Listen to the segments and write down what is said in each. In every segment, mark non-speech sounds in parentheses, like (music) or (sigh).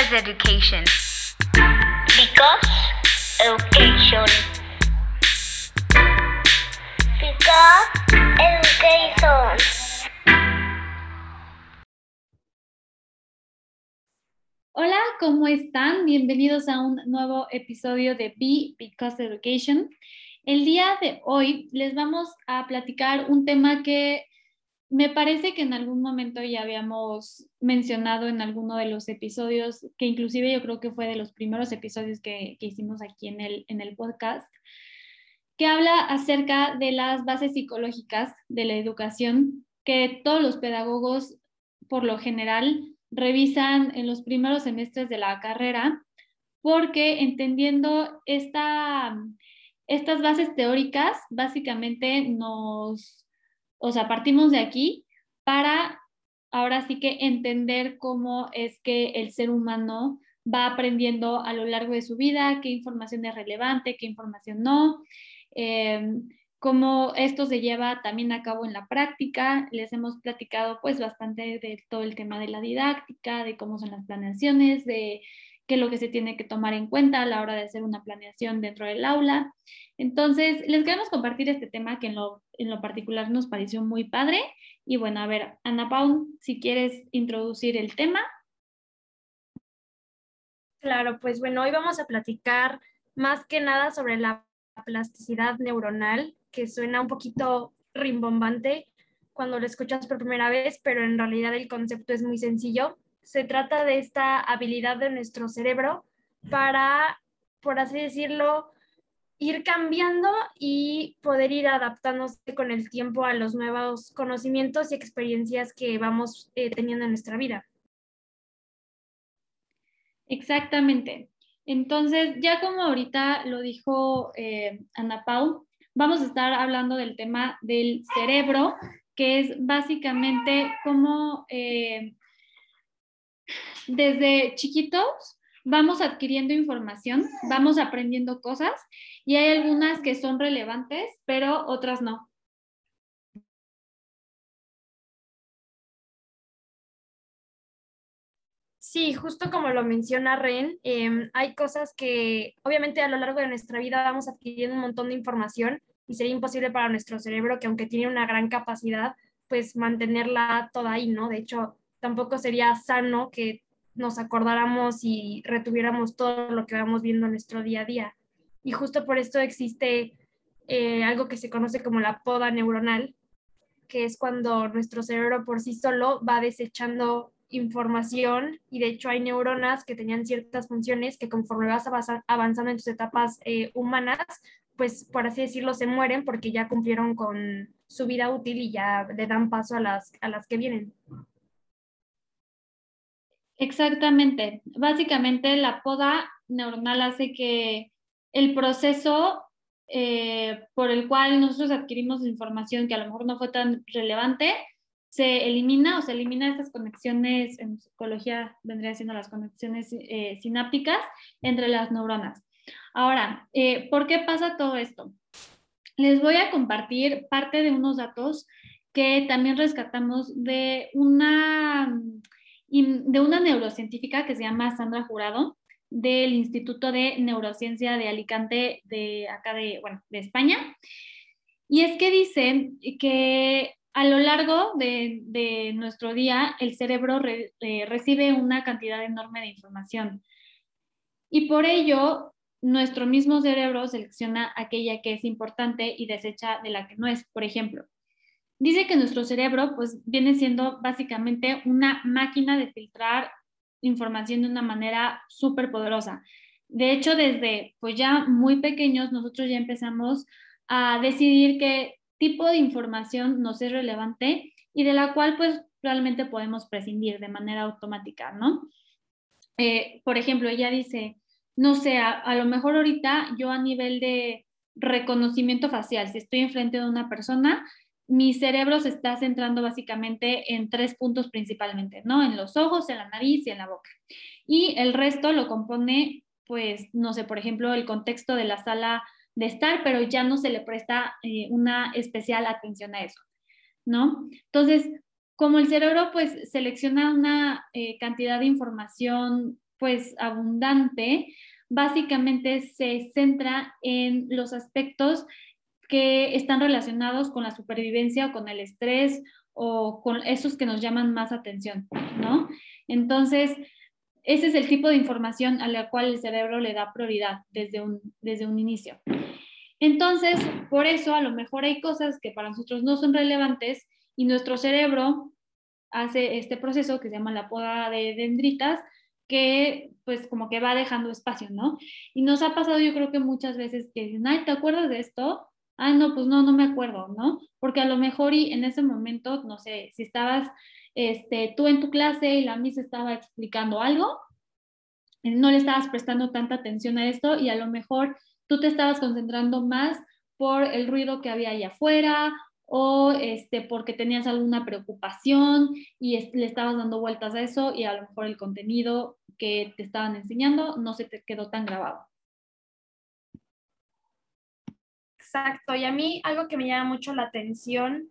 Because education. Because education. Because education. Hola, ¿cómo están? Bienvenidos a un nuevo episodio de Be Because Education. El día de hoy les vamos a platicar un tema que me parece que en algún momento ya habíamos mencionado en alguno de los episodios, que inclusive yo creo que fue de los primeros episodios que, que hicimos aquí en el, en el podcast, que habla acerca de las bases psicológicas de la educación que todos los pedagogos, por lo general, revisan en los primeros semestres de la carrera, porque entendiendo esta, estas bases teóricas, básicamente nos o sea, partimos de aquí para ahora sí que entender cómo es que el ser humano va aprendiendo a lo largo de su vida, qué información es relevante, qué información no, em, cómo esto se lleva también a cabo en la práctica. Les hemos platicado pues bastante de todo el tema de la didáctica, de cómo son las planeaciones, de qué es lo que se tiene que tomar en cuenta a la hora de hacer una planeación dentro del aula. Entonces, les queremos compartir este tema que en lo, en lo particular nos pareció muy padre. Y bueno, a ver, Ana Paul, si quieres introducir el tema. Claro, pues bueno, hoy vamos a platicar más que nada sobre la plasticidad neuronal, que suena un poquito rimbombante cuando lo escuchas por primera vez, pero en realidad el concepto es muy sencillo se trata de esta habilidad de nuestro cerebro para, por así decirlo, ir cambiando y poder ir adaptándose con el tiempo a los nuevos conocimientos y experiencias que vamos eh, teniendo en nuestra vida. Exactamente. Entonces, ya como ahorita lo dijo eh, Ana Pau, vamos a estar hablando del tema del cerebro, que es básicamente cómo eh, desde chiquitos vamos adquiriendo información, vamos aprendiendo cosas y hay algunas que son relevantes, pero otras no. Sí, justo como lo menciona Ren, em, hay cosas que obviamente a lo largo de nuestra vida vamos adquiriendo un montón de información y sería imposible para nuestro cerebro que aunque tiene una gran capacidad, pues mantenerla toda ahí, ¿no? De hecho, tampoco sería sano que nos acordáramos y retuviéramos todo lo que vamos viendo en nuestro día a día. Y justo por esto existe eh, algo que se conoce como la poda neuronal, que es cuando nuestro cerebro por sí solo va desechando información y de hecho hay neuronas que tenían ciertas funciones que conforme vas avanzando en tus etapas eh, humanas, pues por así decirlo, se mueren porque ya cumplieron con su vida útil y ya le dan paso a las, a las que vienen. Exactamente. Básicamente la poda neuronal hace que el proceso eh, por el cual nosotros adquirimos información que a lo mejor no fue tan relevante, se elimina o se elimina estas conexiones, en psicología vendría siendo las conexiones eh, sinápticas entre las neuronas. Ahora, eh, ¿por qué pasa todo esto? Les voy a compartir parte de unos datos que también rescatamos de una de una neurocientífica que se llama Sandra Jurado del Instituto de Neurociencia de Alicante de acá de, bueno, de España. Y es que dice que a lo largo de, de nuestro día el cerebro eh, recibe una cantidad enorme de información. Y por ello, nuestro mismo cerebro selecciona aquella que es importante y desecha de la que no es. Por ejemplo, dice que nuestro cerebro pues viene siendo básicamente una máquina de filtrar información de una manera súper poderosa. De hecho, desde pues ya muy pequeños nosotros ya empezamos a decidir qué tipo de información nos es relevante y de la cual pues realmente podemos prescindir de manera automática, ¿no? Eh, por ejemplo, ella dice, no sé, a, a, lo mejor ahorita yo a nivel de reconocimiento facial, si estoy enfrente de una persona, mi cerebro se está centrando básicamente en tres puntos principalmente, ¿no? En los ojos, en la nariz y en la boca. Y el resto lo compone, pues, no sé, por ejemplo, el contexto de la sala de estar, pero ya no se le presta eh, una especial atención a eso, ¿no? Entonces, como el cerebro, pues, selecciona una eh, cantidad de información pues abundante, básicamente se centra en los aspectos que están relacionados con la supervivencia o con el estrés o con esos que nos llaman más atención, ¿no? Entonces, ese es el tipo de información a la cual el cerebro le da prioridad desde un, desde un inicio. Entonces, por eso a lo mejor hay cosas que para nosotros no son relevantes y nuestro cerebro hace este proceso que se llama la poda de dendritas, que pues como que va dejando espacio, ¿no? Y nos ha pasado yo creo que muchas veces que dicen, ay, ¿te acuerdas de esto? Ay, no, pues no, no me acuerdo, ¿no? Porque a lo mejor y en ese momento, no sé, si estabas este, tú en tu clase y la Miss estaba explicando algo, no le estabas prestando tanta atención a esto y a lo mejor tú te estabas concentrando más por el ruido que había allá afuera o este, porque tenías alguna preocupación y le estabas dando vueltas a eso y a lo mejor el contenido que te estaban enseñando no se te quedó tan grabado. Exacto, y a mí algo que me llama mucho la atención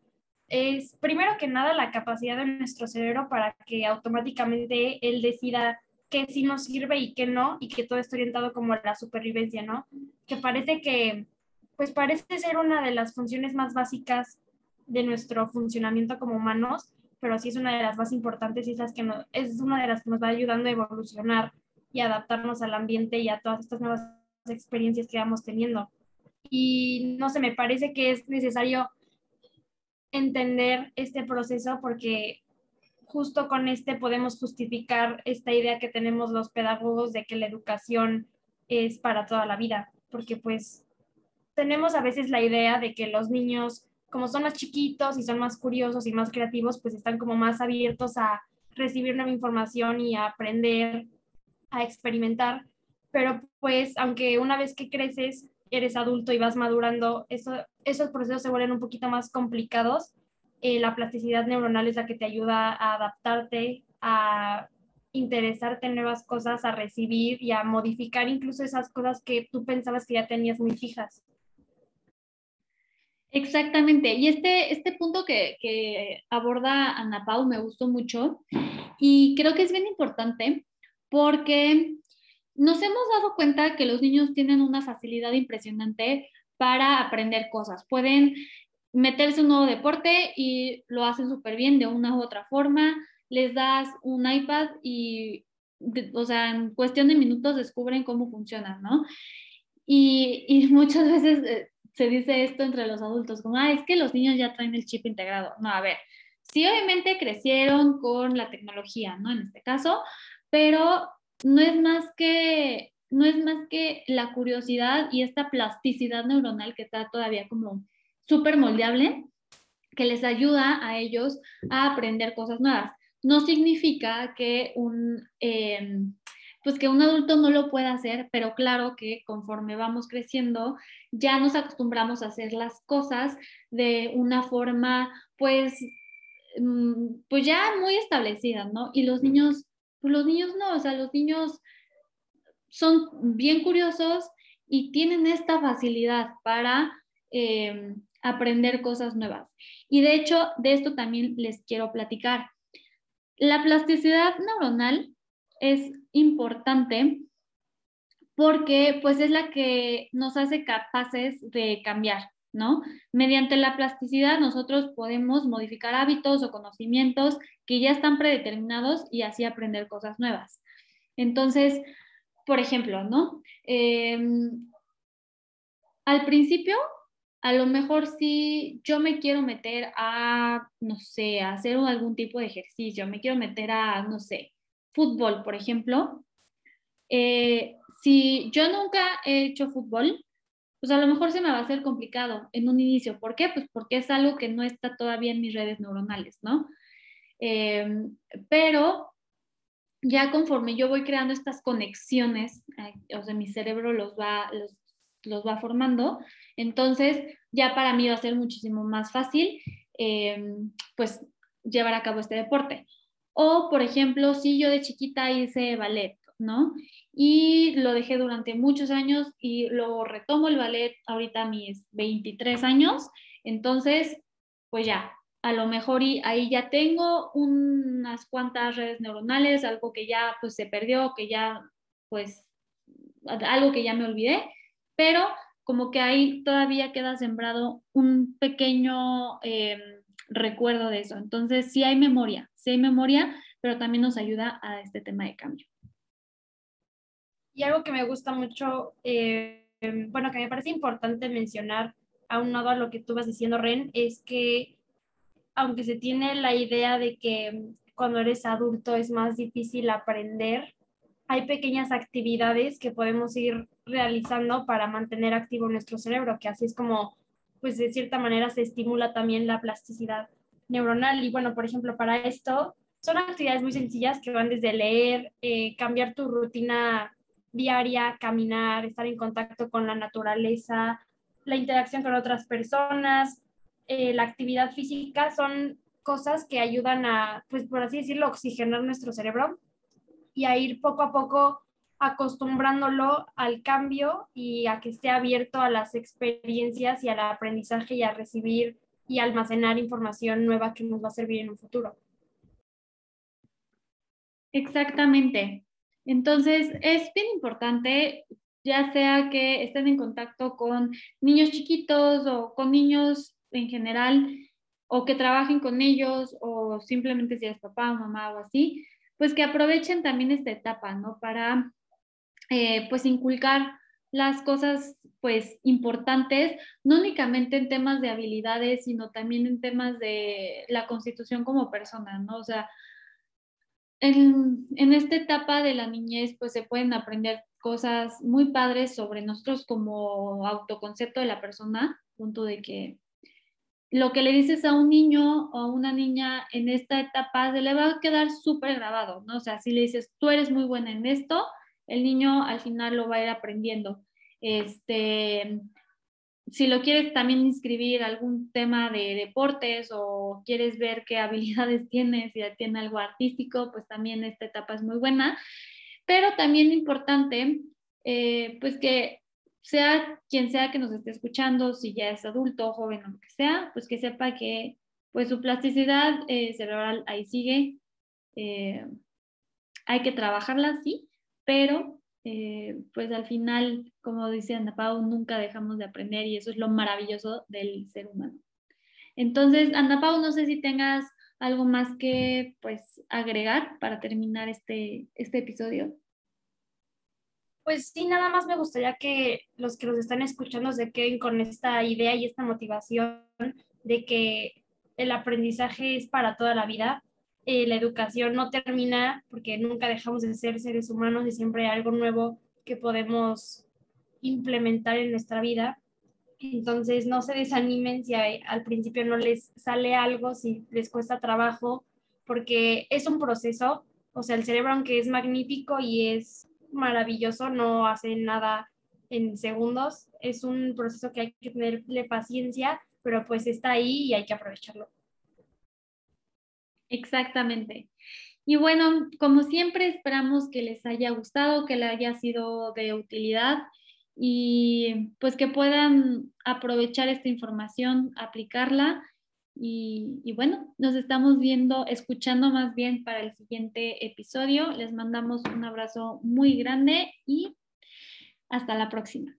es, primero que nada, la capacidad de nuestro cerebro para que automáticamente él decida qué sí nos sirve y qué no, y que todo esté orientado como a la supervivencia, ¿no? Que parece que, pues parece ser una de las funciones más básicas de nuestro funcionamiento como humanos, pero sí es una de las más importantes y es, las que es una de las que nos va ayudando a evolucionar y adaptarnos al ambiente y a todas estas nuevas experiencias que vamos teniendo. Y no sé, me parece que es necesario entender este proceso porque justo con este podemos justificar esta idea que tenemos los pedagogos de que la educación es para toda la vida, porque pues tenemos a veces la idea de que los niños, como son más chiquitos y son más curiosos y más creativos, pues están como más abiertos a recibir nueva información y a aprender, a experimentar, pero pues aunque una vez que creces eres adulto y vas madurando, eso, esos procesos se vuelven un poquito más complicados eh, la plasticidad neuronal es la que te ayuda a adaptarte, a interesarte en nuevas cosas, a recibir y a modificar incluso esas cosas que tú pensabas que ya tenías muy fijas. Exactamente. Y este, este punto que, que aborda Ana Pau me gustó mucho y creo que es bien importante porque nos hemos dado cuenta que los niños tienen una facilidad impresionante para aprender cosas. Pueden meterse un nuevo deporte y lo hacen súper bien de una u otra forma. Les das un iPad y, o sea, en cuestión de minutos descubren cómo funciona, ¿no? Y, y (laughs) muchas veces eh, se dice esto entre los adultos, como, ah, es que los niños ya traen el chip integrado. No, a ver, sí, obviamente crecieron con la tecnología, ¿no? En este caso, pero no es más que no es más que la curiosidad y esta plasticidad neuronal que está todavía como súper moldeable que les ayuda a ellos a aprender cosas nuevas. No significa que un, em, pues que un adulto no lo pueda hacer, pero claro que conforme vamos creciendo, ya nos acostumbramos a hacer las cosas de una forma, pues, mm, pues ya muy establecida, ¿no? Y los niños, pues los niños no, o sea, los niños son bien curiosos y tienen esta facilidad para eh, aprender cosas nuevas. Y de hecho, de esto también les quiero platicar. La plasticidad neuronal es importante porque pues es la que nos hace capaces de cambiar, ¿no? Mediante la plasticidad nosotros podemos modificar hábitos o conocimientos que ya están predeterminados y así aprender cosas nuevas. Entonces, por ejemplo, ¿no? Em, al principio a lo mejor si yo me quiero meter a, no sé, hacer algún tipo de ejercicio, me quiero meter a, no sé, fútbol, por ejemplo, eh, si yo nunca he hecho fútbol, pues a lo mejor se me va a hacer complicado en un inicio. ¿Por qué? Pues porque es algo que no está todavía en mis redes neuronales, ¿no? Em, pero ya conforme yo voy creando estas conexiones, o sea, mi cerebro los va, los, los va formando, entonces, ya para mí va a ser muchísimo más fácil, em, pues, llevar a cabo este deporte. O, por ejemplo, si yo de chiquita hice ballet, ¿no? Y lo dejé durante muchos años y lo retomo el ballet ahorita a mis 23 años, entonces, pues ya, a lo mejor y ahí ya tengo unas cuantas redes neuronales, algo que ya pues se perdió, que ya pues algo que ya me olvidé, pero como que ahí todavía queda sembrado un pequeño em, recuerdo de eso. Entonces sí hay memoria, sí hay memoria, pero también nos ayuda a este tema de cambio. Y algo que me gusta mucho, eh, bueno, que me parece importante mencionar, aunado a lo que tú vas diciendo, Ren, es que aunque se tiene la idea de que cuando eres adulto es más difícil aprender, hay pequeñas actividades que podemos ir realizando para mantener activo nuestro cerebro, que así es como, pues de cierta manera se estimula también la plasticidad neuronal. Y bueno, por ejemplo, para esto son actividades muy sencillas que van desde leer, eh, cambiar tu rutina diaria, caminar, estar en contacto con la naturaleza, la interacción con otras personas, eh, la actividad física, son cosas que ayudan a, pues por así decirlo, oxigenar nuestro cerebro y a ir poco a poco acostumbrándolo al cambio y a que esté abierto a las experiencias y al aprendizaje y a recibir y almacenar información nueva que nos va a servir en un futuro. Exactamente. Entonces, es bien importante, ya sea que estén en contacto con niños chiquitos o con niños en general, o que trabajen con ellos, o simplemente si es papá o mamá o así, pues que aprovechen también esta etapa, ¿no? Para, eh, pues, inculcar las cosas, pues, importantes, no únicamente en temas de habilidades, sino también en temas de la constitución como persona, ¿no? O sea, en, en, esta etapa de la niñez, pues se pueden aprender cosas muy padres sobre nosotros como autoconcepto de la persona, punto de que lo que le dices a un niño o una niña en esta etapa se le va a quedar súper grabado, ¿no? O sea, si le dices, tú eres muy buena en esto, el niño al final lo va a ir aprendiendo. Este, si lo quieres también inscribir algún tema de deportes o quieres ver qué (laughs) habilidades tiene, si tiene algo artístico, pues también esta etapa es muy buena. Pero también importante, eh, pues que sea quien sea que nos esté escuchando, si ya es adulto, joven o lo que sea, pues que sepa que pues su plasticidad eh, cerebral ahí sigue. Eh, hay que trabajarla, sí, pero eh, pues al final, como dice Ana Pau, nunca dejamos de aprender y eso es lo maravilloso del ser humano. Entonces, Ana Pau, no sé si tengas algo más que pues agregar para terminar este, este episodio. Pues sí, nada más me gustaría que los que nos están escuchando se queden con esta idea y esta motivación de que el aprendizaje es para toda la vida eh, la educación no termina porque nunca dejamos de ser seres humanos y siempre hay algo nuevo que podemos implementar en nuestra vida. Entonces, no se desanimen si al principio no les sale algo, si les cuesta trabajo, porque es un proceso. O sea, el cerebro, aunque es magnífico y es maravilloso, no hace nada en segundos. Es un proceso que hay que tenerle paciencia, pero pues está ahí y hay que aprovecharlo. Exactamente. Y bueno, como siempre, esperamos que les haya gustado, que les haya sido de utilidad y pues que puedan aprovechar esta información, aplicarla. Y, bueno, nos estamos viendo, escuchando más bien para el siguiente episodio. Les mandamos un abrazo muy grande y hasta la próxima.